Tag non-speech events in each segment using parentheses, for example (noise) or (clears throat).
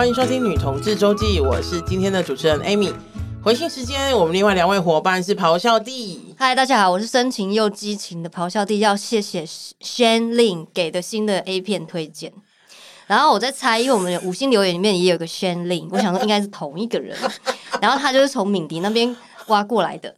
欢迎收听《女同志周记》，我是今天的主持人 Amy。回信时间，我们另外两位伙伴是咆哮帝。嗨，大家好，我是深情又激情的咆哮帝，要谢谢 Shane Lin 给的新的 A 片推荐。然后我在猜，因为我们的五星留言里面也有个 Shane Lin，我想说应该是同一个人。(laughs) 然后他就是从敏迪那边挖过来的。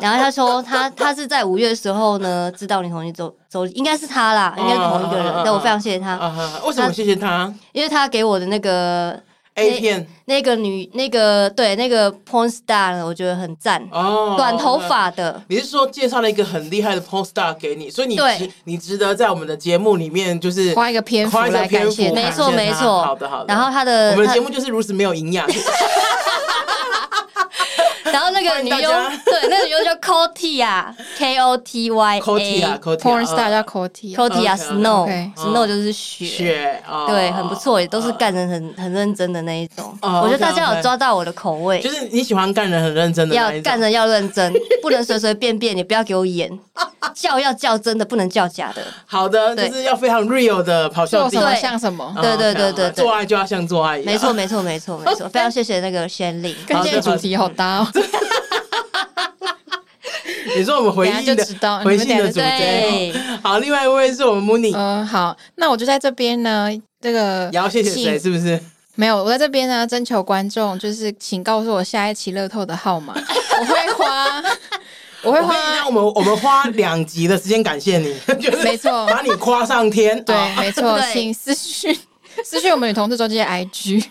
然后他说他他是在五月的时候呢，知道你同意走走，应该是他啦，应该是同一个人。但、uh, 我非常谢谢他。Uh, uh, 为什么谢谢他？因为他给我的那个。A 片那个女那个对那个 porn star 呢，我觉得很赞哦，短头发的。你是说介绍了一个很厉害的 porn star 给你，所以你值你值得在我们的节目里面就是花一个篇幅来感谢，没错没错。好的好的。然后他的我们的节目就是如此没有营养。(laughs) 然后那个女优，对，那个女优叫 Kotia，K O T Y A，Porn star 叫 Kotia，Kotia Snow，Snow 就是雪，雪，对，很不错，也都是干人很很认真的那一种。我觉得大家有抓到我的口味，就是你喜欢干人很认真的，要干人要认真，不能随随便便，你不要给我演，(laughs) 叫要叫真的，不能叫假的。好的，就是要非常 real 的咆哮帝，做什么像什么，对对对对，做爱就要像做爱一样。没错没错没错没错，(laughs) 非常谢谢那个先令，跟今天主题好搭哦。(laughs) 你说我们回应的回信的主题，好，另外一位是我们 Mooney。嗯，好，那我就在这边呢，这个也要谢谢谁？是不是？没有，我在这边呢，征求观众，就是请告诉我下一期乐透的号码，(laughs) 我会花，我会花，那我们我们花两集的时间感谢你，(laughs) 没错，把你夸上天，对，没错，(laughs) 请私讯。(laughs) 私讯我们女同志周记的 IG，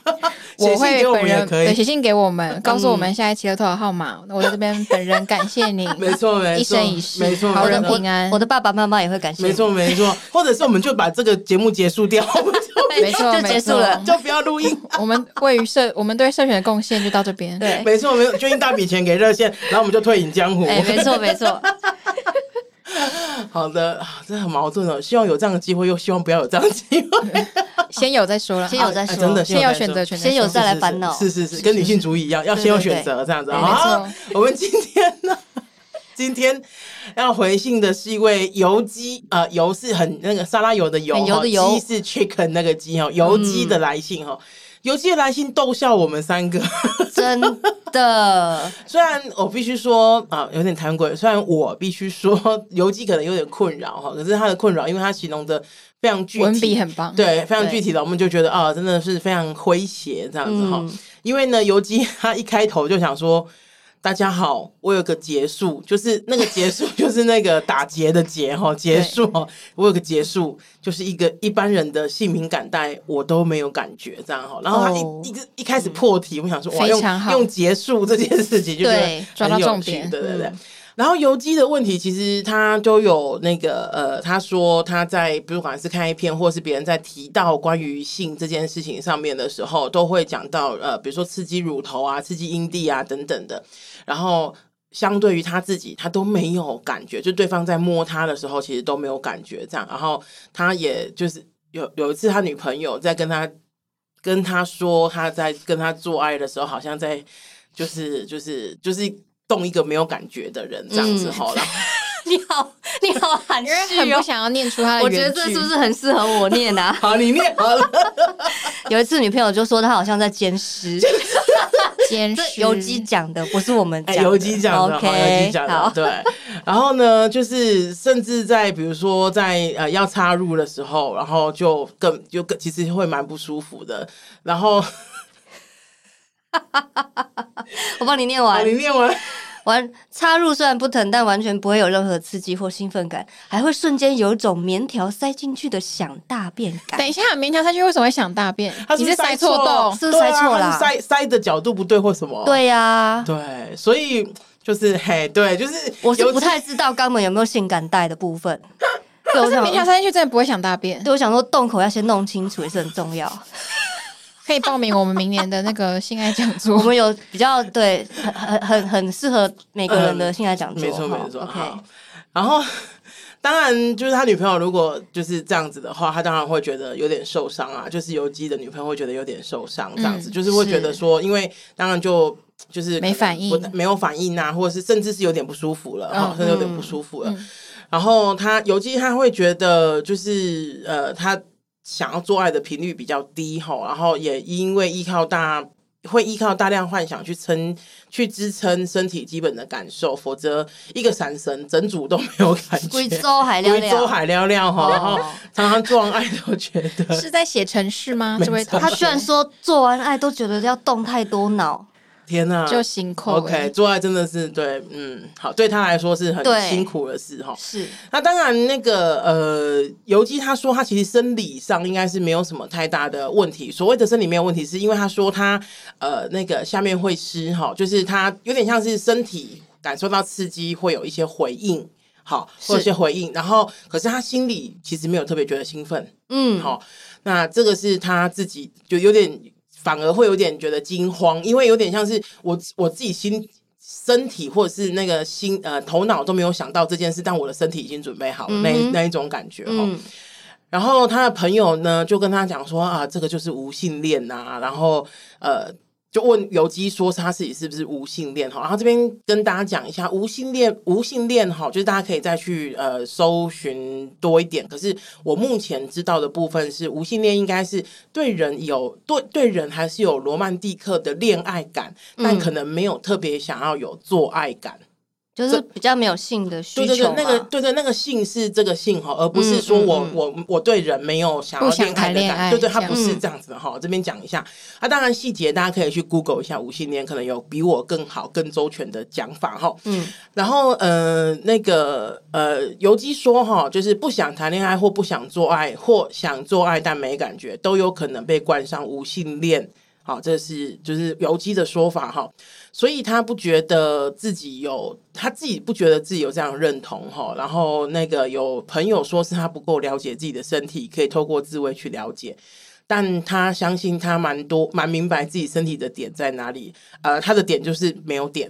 我会本人对写信给我们，告诉我们下一期的投稿号码。我在这边本人感谢你，(laughs) 没错没错，一生一世，没错，好人平安。我的爸爸妈妈也会感谢，没错没错。(laughs) 或者是我们就把这个节目结束掉，没错，就结束了，就不要录音。我们位于社，我们对社群的贡献就到这边。对，没错没错，捐一大笔钱给热线，然后我们就退隐江湖。没错没错。(laughs) 好的，真的很矛盾哦。希望有这样的机会，又希望不要有这样的机会。(laughs) 先有再说了，先有再说，真的先有选择权，先有再来烦恼。是是是，跟女性主义一样，要先有选择这样子。好，我们今天呢，(laughs) 今天要回信的是一位油鸡，呃，油是很那个沙拉油的油，油的油，鸡是 chicken 那个鸡哦，油鸡的来信哈。油鸡的来信逗笑我们三个，(laughs) (laughs) 真的。虽然我必须说啊，有点谈鬼。虽然我必须说，邮寄可能有点困扰哈，可是他的困扰，因为他形容的非常具体，文笔很棒，对，非常具体的，我们就觉得啊，真的是非常诙谐这样子哈。嗯、因为呢，邮寄他一开头就想说。大家好，我有个结束，就是那个结束，就是那个打结的结哈，结束哈。我有个结束，就是一个一般人的性敏感带，我都没有感觉这样哈。然后他一一个一开始破题，我想说哇，用用结束这件事情，就觉得抓到重点，对对对。然后油鸡的问题，其实他都有那个呃，他说他在不管是看一篇，或是别人在提到关于性这件事情上面的时候，都会讲到呃，比如说刺激乳头啊、刺激阴蒂啊等等的。然后相对于他自己，他都没有感觉，就对方在摸他的时候，其实都没有感觉这样。然后他也就是有有一次，他女朋友在跟他跟他说，他在跟他做爱的时候，好像在就是就是就是。动一个没有感觉的人这样子好了，(laughs) 你好，你好含蓄，很不想要念出他的。我觉得这是不是很适合我念啊？(laughs) 好，你念好了。(laughs) 有一次女朋友就说她好像在监尸，监尸。游击讲的，不是我们讲。油鸡讲的，好，油鸡讲的，对。然后呢，就是甚至在比如说在呃要插入的时候，然后就更就更其实会蛮不舒服的。然后。(laughs) 我帮你念完，你念完完插入虽然不疼，但完全不会有任何刺激或兴奋感，还会瞬间有一种棉条塞进去的想大便感。等一下，棉条塞进去为什么会想大便？你是塞错洞，是不是塞错了？塞塞的角度不对或什么？对呀，对，所以就是嘿，对，就是我是不太知道肛门有没有性感带的部分。(laughs) 可是棉条塞进去真的不会想大便？对，我想说洞口要先弄清楚也是很重要。可以报名我们明年的那个性爱讲座。(laughs) 我们有比较对很很很很适合每个人的性爱讲座。没错没错。OK。然后当然就是他女朋友如果就是这样子的话，他当然会觉得有点受伤啊。就是游击的女朋友会觉得有点受伤，这样子就是会觉得说，因为当然就就是没反应，没有反应啊，或者是甚至是有点不舒服了，哈，甚至有点不舒服了。然后他游击他会觉得就是呃他。想要做爱的频率比较低哈，然后也因为依靠大。会依靠大量幻想去撑、去支撑身体基本的感受，否则一个闪神整组都没有感觉。贵州海亮亮，贵州海亮亮哈，(laughs) 然后常常做完爱都觉得是在写程式吗？这位他居然说做完爱都觉得要动太多脑。天呐，就辛苦。OK，做爱真的是对，嗯，好，对他来说是很辛苦的事哈。是，那当然，那个呃，尤姬他说他其实生理上应该是没有什么太大的问题。所谓的生理没有问题，是因为他说他呃那个下面会湿哈，就是他有点像是身体感受到刺激会有一些回应，好，会有一些回应。然后，可是他心里其实没有特别觉得兴奋，嗯，好，那这个是他自己就有点。反而会有点觉得惊慌，因为有点像是我我自己心身体或者是那个心呃头脑都没有想到这件事，但我的身体已经准备好了，嗯、那那一种感觉哈。嗯、然后他的朋友呢就跟他讲说啊，这个就是无性恋呐、啊，然后呃。就问游姬说他自己是不是无性恋哈，然后这边跟大家讲一下无性恋，无性恋哈，就是大家可以再去呃搜寻多一点。可是我目前知道的部分是无性恋应该是对人有对对人还是有罗曼蒂克的恋爱感，嗯、但可能没有特别想要有做爱感。就是比较没有性的需求，对对对，那个对对那个性是这个性哈，而不是说我、嗯嗯、我我对人没有想要恋爱的感觉，对对，他不是这样子哈。嗯、这边讲一下，啊，当然细节大家可以去 Google 一下无性恋，可能有比我更好、更周全的讲法哈。嗯，然后呃，那个呃，游击说哈，就是不想谈恋爱或不想做爱，或想做爱但没感觉，都有可能被冠上无性恋。好，这是就是游击的说法哈。所以他不觉得自己有，他自己不觉得自己有这样认同哈。然后那个有朋友说是他不够了解自己的身体，可以透过自慰去了解。但他相信他蛮多蛮明白自己身体的点在哪里，呃，他的点就是没有点。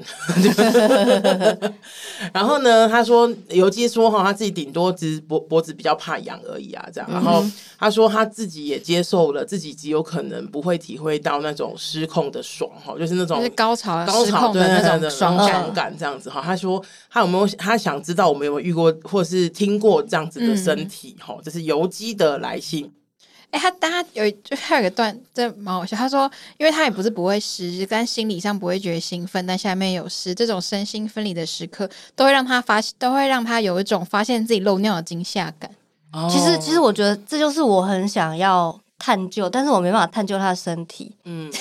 (laughs) 然后呢，他说游姬说哈，他自己顶多只是脖脖子比较怕痒而已啊，这样。然后他说他自己也接受了自己极有可能不会体会到那种失控的爽哈，就是那种高潮高潮的那种爽爽感这样子哈。他说他有没有他想知道我们有没有遇过或是听过这样子的身体哈？这是游击的来信。哎，他他有就还有一个段，这蛮好笑。他说，因为他也不是不会湿，但心理上不会觉得兴奋，但下面有湿，这种身心分离的时刻，都会让他发现，都会让他有一种发现自己漏尿的惊吓感。哦、其实，其实我觉得这就是我很想要探究，但是我没办法探究他的身体。嗯，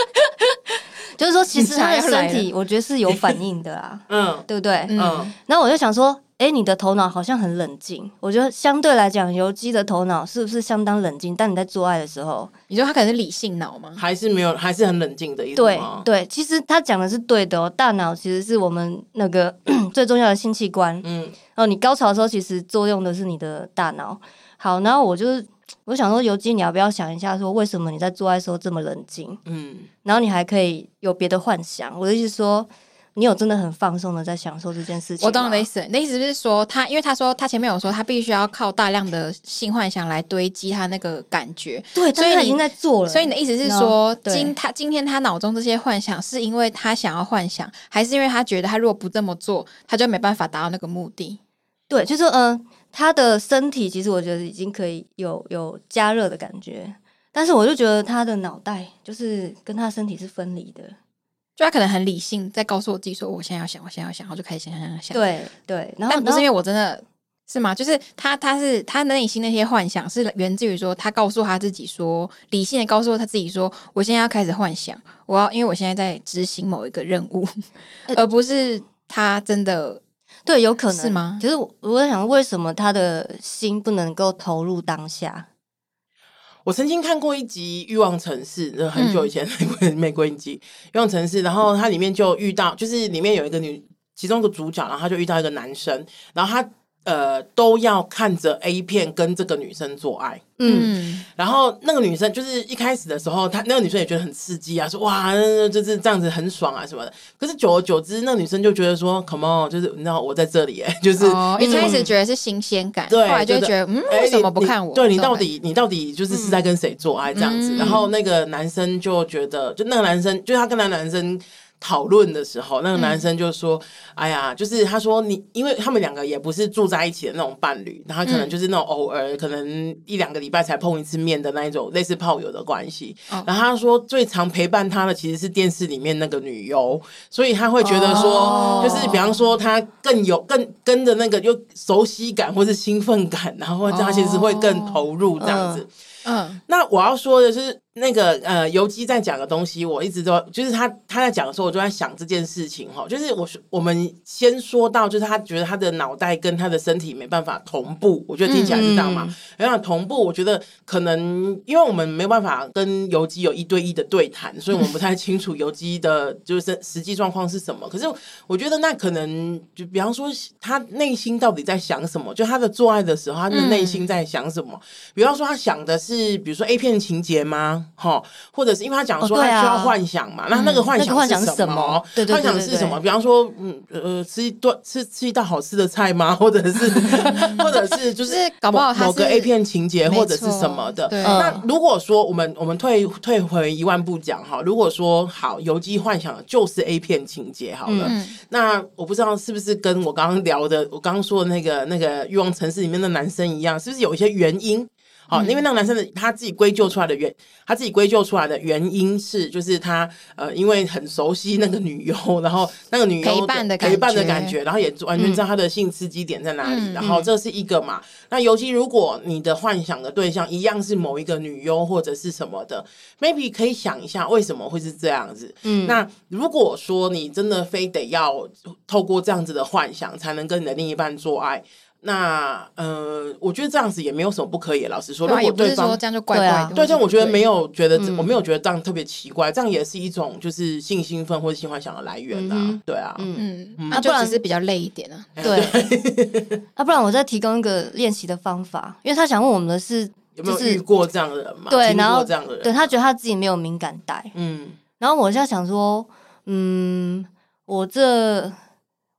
(laughs) 就是说，其实他的身体，我觉得是有反应的啊。嗯，对不对？嗯，然后我就想说。哎，你的头脑好像很冷静。我觉得相对来讲，游击的头脑是不是相当冷静？但你在做爱的时候，你说他可能是理性脑吗？还是没有，还是很冷静的意思对对，其实他讲的是对的哦。大脑其实是我们那个 (clears throat) 最重要的性器官。嗯，然后你高潮的时候，其实作用的是你的大脑。好，然后我就是我想说，游击，你要不要想一下，说为什么你在做爱的时候这么冷静？嗯，然后你还可以有别的幻想。我的意思说。你有真的很放松的在享受这件事情？我懂你的意思，你的意思是说他，因为他说他前面有说他必须要靠大量的性幻想来堆积他那个感觉，对，所以他已经在做了。所以你的意思是说，今他今天他脑中这些幻想是因为他想要幻想，还是因为他觉得他如果不这么做，他就没办法达到那个目的？对，就是嗯、呃，他的身体其实我觉得已经可以有有加热的感觉，但是我就觉得他的脑袋就是跟他身体是分离的。就他可能很理性，在告诉我自己说：“我现在要想，我现在要想。”然后就开始想想想想。对对，然后但不是因为我真的是吗？就是他，他是他内心那些幻想是源自于说，他告诉他自己说，理性的告诉他自己说：“我现在要开始幻想，我要因为我现在在执行某一个任务，(laughs) 呃、而不是他真的对，有可能是吗？”就是我，我在想，为什么他的心不能够投入当下？我曾经看过一集《欲望城市》，很久以前 (laughs) 美国美国一集《欲望城市》，然后它里面就遇到，就是里面有一个女，其中一个主角，然后她就遇到一个男生，然后他。呃，都要看着 A 片跟这个女生做爱，嗯，然后那个女生就是一开始的时候，她那个女生也觉得很刺激啊，说哇，就是这样子很爽啊什么的。可是久而久之，那个女生就觉得说，Come on，就是你知道我在这里，哎，(laughs) 就是、哦、一开始觉得是新鲜感，对，后来就觉得，嗯，为什么不看我？对你到底你到底就是是在跟谁做爱这样子？嗯、然后那个男生就觉得，就那个男生，就他跟那男生。讨论的时候，那个男生就说：“嗯、哎呀，就是他说你，因为他们两个也不是住在一起的那种伴侣，然后可能就是那种偶尔，可能一两个礼拜才碰一次面的那一种类似炮友的关系。哦、然后他说，最常陪伴他的其实是电视里面那个女优，所以他会觉得说，哦、就是比方说他更有更跟着那个有熟悉感或是兴奋感，然后他其实会更投入这样子。哦、嗯，那我要说的是。那个呃，游击在讲的东西，我一直都就是他他在讲的时候，我就在想这件事情哈，就是我我们先说到，就是他觉得他的脑袋跟他的身体没办法同步，我觉得听起来是这样嘛，没办法同步，我觉得可能因为我们没有办法跟游击有一对一的对谈，所以我们不太清楚游击的就是实际状况是什么。可是我觉得那可能就比方说他内心到底在想什么，就他的做爱的时候，他的内心在想什么？比方说他想的是，比如说 A 片情节吗？哈，或者是因为他讲说他需要幻想嘛，那那个幻想是什么？幻想是什么？比方说，嗯呃，吃一顿吃吃一道好吃的菜吗？(laughs) 或者是 (laughs) 或者是就是搞不好某个 A 片情节或者是什么的。那如果说我们我们退退回一万步讲哈，如果说好游击幻想就是 A 片情节好了，那我不知道是不是跟我刚刚聊的我刚刚说的那个那个欲望城市里面的男生一样，是不是有一些原因？好，因为那个男生的他自己归咎出来的原，他自己归咎出来的原因是，就是他呃，因为很熟悉那个女优，(laughs) 然后那个女优陪伴的陪伴的感觉，然后也完全知道他的性刺激点在哪里，嗯、然后这是一个嘛。那尤其如果你的幻想的对象一样是某一个女优或者是什么的，maybe 可以想一下为什么会是这样子。嗯，那如果说你真的非得要透过这样子的幻想才能跟你的另一半做爱。那呃，我觉得这样子也没有什么不可以。老实说，如果对方这样就怪怪的，对，这样我觉得没有觉得，我没有觉得这样特别奇怪，这样也是一种就是性兴奋或者性幻想的来源呐。对啊，嗯嗯，那不然是比较累一点啊。对，(laughs) 啊，不然我再提供一个练习的方法，因为他想问我们的是有没有遇过这样的人嘛？对，然后这样的人，对他觉得他自己没有敏感带，嗯，然后我就想说，嗯，我这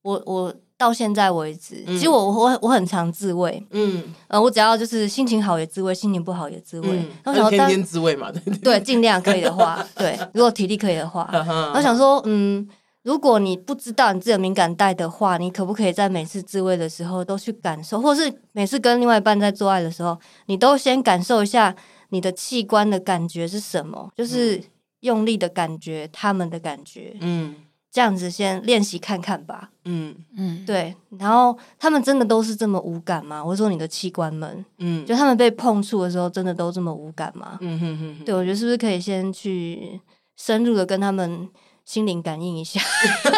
我我。到现在为止，其实我我我很常自慰，嗯，呃，我只要就是心情好也自慰，心情不好也自慰，然后想天天自慰嘛，对对，尽量可以的话，(laughs) 对，如果体力可以的话，我想说，嗯，如果你不知道你自己的敏感带的话，你可不可以在每次自慰的时候都去感受，或是每次跟另外一半在做爱的时候，你都先感受一下你的器官的感觉是什么，就是用力的感觉，他们的感觉，嗯。这样子先练习看看吧。嗯嗯，对。然后他们真的都是这么无感吗？我说你的器官们，嗯，就他们被碰触的时候，真的都这么无感吗？嗯哼哼。对，我觉得是不是可以先去深入的跟他们心灵感应一下？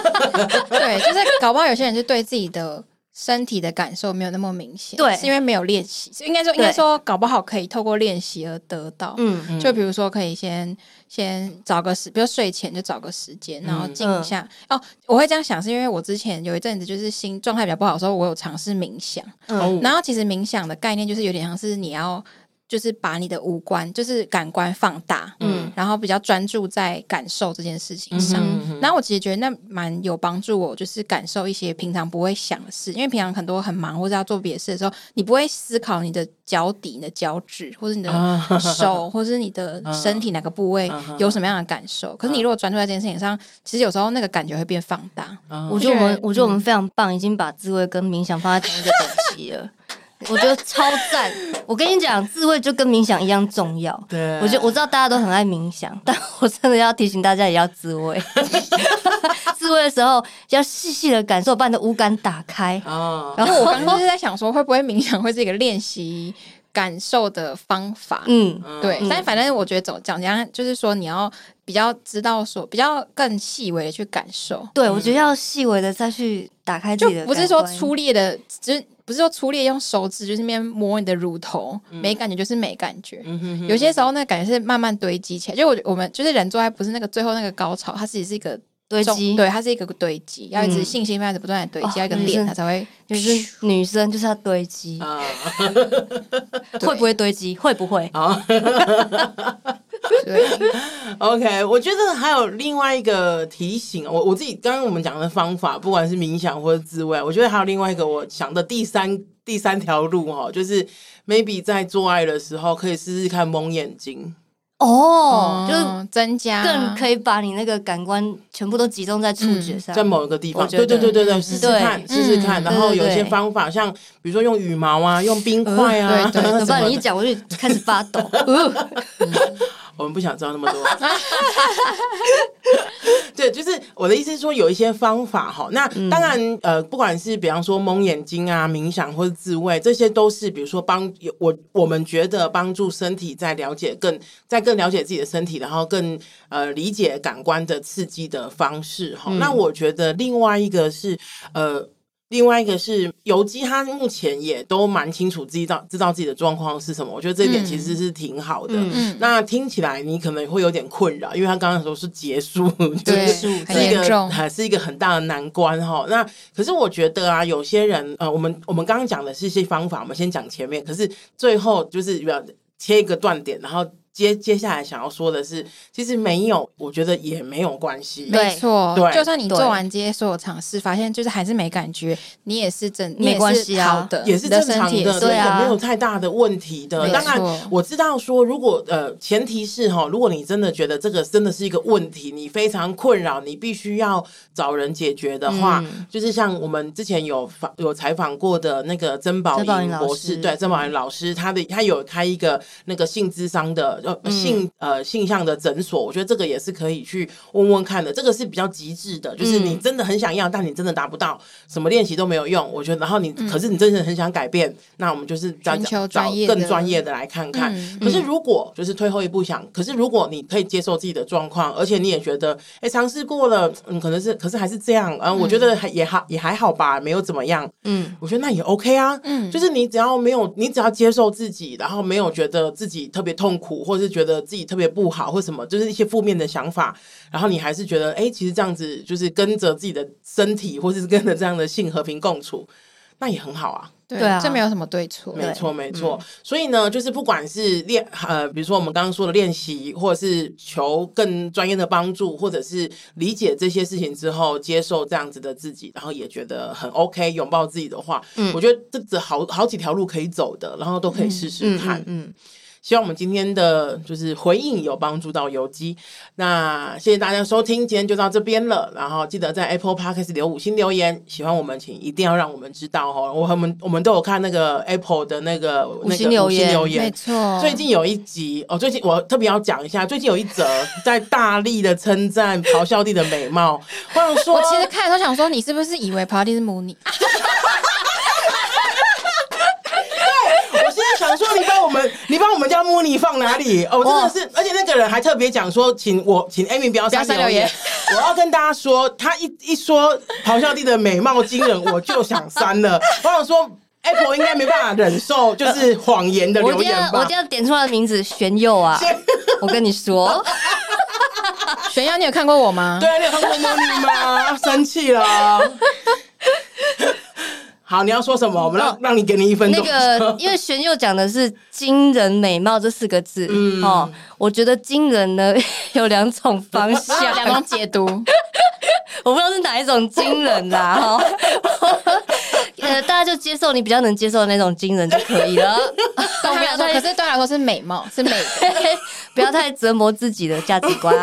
(laughs) 对，就是搞不好有些人是对自己的。身体的感受没有那么明显，对，是因为没有练习。应该说，应该说，搞不好可以透过练习而得到。嗯，就比如说，可以先先找个时，比如睡前就找个时间，然后静一下。嗯、哦，我会这样想，是因为我之前有一阵子就是心状态比较不好的时候，我有尝试冥想。嗯，然后其实冥想的概念就是有点像是你要。就是把你的五官，就是感官放大，嗯，然后比较专注在感受这件事情上。嗯哼嗯哼，然后我其实觉得那蛮有帮助我，就是感受一些平常不会想的事，因为平常很多很忙或者要做别的事的时候，你不会思考你的脚底、你的脚趾，或者你的手，或者是你的 (laughs) 身体哪个部位有什么样的感受。可是你如果专注在这件事情上，其实有时候那个感觉会变放大。我觉得我们，我觉得我们非常棒，已经把自慰跟冥想放在同一个等级了。我觉得超赞！我跟你讲，智慧就跟冥想一样重要。对，我觉得我知道大家都很爱冥想，但我真的要提醒大家也要智慧。(laughs) 智慧的时候要细细的感受，把你的五感打开。哦。然后我刚刚就是在想说，会不会冥想会是一个练习感受的方法？嗯，对。嗯、但反正我觉得总讲讲，就是说你要比较知道说比较更细微的去感受。对，我觉得要细微的再去打开自己的，就不是说粗略的，就是。不是说粗略用手指就是那边摸你的乳头，嗯、没感觉就是没感觉。嗯、哼哼有些时候那个感觉是慢慢堆积起来。就我我们就是人做爱，不是那个最后那个高潮，它自己是一个堆积，对，它是一个堆积，要一直信心开始不断的堆积，要一个点它才会。就是女生就是要堆积，(laughs) 会不会堆积？会不会？(laughs) 对，(laughs) OK，我觉得还有另外一个提醒，我我自己刚刚我们讲的方法，不管是冥想或者自慰，我觉得还有另外一个我想的第三第三条路哦，就是 maybe 在做爱的时候可以试试看蒙眼睛。哦，就是嗯增加。更可以把你那个感官全部都集中在触觉上，在某一个地方。对对对对对，试试看，试试看。嗯然后有一些方法，像比如说用羽毛啊，用冰块啊，对对怎 (laughs) 么你一讲我就开始发抖。(laughs) (laughs) 呃我们不想知道那么多。(laughs) 对，就是我的意思是说，有一些方法哈。那当然，呃，不管是比方说蒙眼睛啊、冥想或者自慰，这些都是比如说帮我我们觉得帮助身体在了解更在更了解自己的身体，然后更呃理解感官的刺激的方式哈。那我觉得另外一个是呃。另外一个是游击，他目前也都蛮清楚知道知道自己的状况是什么，我觉得这一点其实是挺好的。嗯，那听起来你可能会有点困扰，因为他刚刚说是结束，结束很是一个还是一个很大的难关哈。那可是我觉得啊，有些人呃，我们我们刚刚讲的是一些方法，我们先讲前面，可是最后就是要切一个断点，然后。接接下来想要说的是，其实没有，我觉得也没有关系。没错，对就算你做完这些所有尝试，发现就是还是没感觉，你也是正，你也没关系啊好的，也是正常的，对啊没有太大的问题的。当然，我知道说，如果呃，前提是哈，如果你真的觉得这个真的是一个问题，你非常困扰，你必须要找人解决的话，嗯就是像我们之前有访有采访过的那个曾宝曾宝仪仪博士，对，曾宝仪老师，他的他有开一个那个性智商的呃性。呃，性向的诊所，我觉得这个也是可以去问问看的。这个是比较极致的，就是你真的很想要，嗯、但你真的达不到，什么练习都没有用。我觉得，然后你，嗯、可是你真的很想改变，那我们就是找找更专业的来看看。嗯、可是如果就是退后一步想，可是如果你可以接受自己的状况，而且你也觉得，哎，尝试过了，嗯，可能是，可是还是这样，嗯，我觉得还也还也还好吧，没有怎么样，嗯，我觉得那也 OK 啊，嗯，就是你只要没有，你只要接受自己，然后没有觉得自己特别痛苦，或是觉得自己特别不好，或什么。就是一些负面的想法，然后你还是觉得，哎，其实这样子就是跟着自己的身体，或者是跟着这样的性和平共处，那也很好啊。对，啊，这没有什么对错，没错没错。所以呢，就是不管是练呃，比如说我们刚刚说的练习，或者是求更专业的帮助，或者是理解这些事情之后，接受这样子的自己，然后也觉得很 OK，拥抱自己的话，嗯，我觉得这这好好几条路可以走的，然后都可以试试看，嗯。嗯嗯希望我们今天的就是回应有帮助到游击，那谢谢大家收听，今天就到这边了。然后记得在 Apple Podcast 留五星留言，喜欢我们请一定要让我们知道哦。我我们我们都有看那个 Apple 的那个五星留言，留言没错。最近有一集哦，最近我特别要讲一下，最近有一则在大力的称赞咆哮帝的美貌。我想说，我其实看的时候想说，你是不是以为咆哮帝是母女？(laughs) 想说你把我们，你把我们家 Mooni 放哪里？哦，真的是，而且那个人还特别讲说，请我请 Amy 不要删留言。(laughs) 我要跟大家说，他一一说咆哮帝的美貌惊人，我就想删了。(laughs) 我想说，Apple 应该没办法忍受 (laughs) 就是谎言的留言吧？我今天点出来的名字玄佑啊，我跟你说，玄佑，你有看过我吗？对啊，你有看过 Mooni 吗？生气了。好，你要说什么？我们让、哦、让你给你一分钟。那个，(laughs) 因为玄佑讲的是“惊人美貌”这四个字，嗯，哦，我觉得“惊人”呢 (laughs) 有两种方向，(laughs) 两种解读，我不知道是哪一种惊人啦，哈。呃，大家就接受你比较能接受的那种惊人就可以了。(laughs) 对他来说，可是对他来说是美貌，是美的，(laughs) 不要太折磨自己的价值观，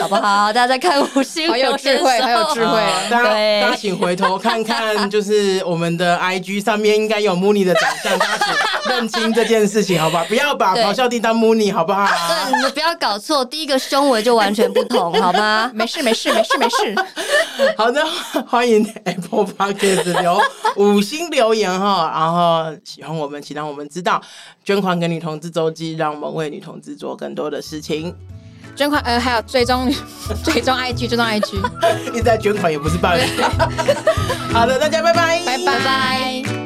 好不好？大家在看五星，好有智慧，好有智慧。大家，大家请回头看看，就是我们的 IG 上面应该有 Mooni 的长相，大家请认清这件事情，好不好？不要把咆哮帝当 Mooni，好不好？对，你们不要搞错，第一个胸围就完全不同，好吗？没事，没事，没事，没事。(laughs) 好的，欢迎 Apple Podcast 留五星留言哈，(laughs) 然后喜欢我们，请让我们知道，捐款给女同志周记，让我们为女同志做更多的事情。捐款呃，还有最终最终 IG，最终 IG，一直在捐款也不是办法。(laughs) 好的，大家拜拜，拜拜。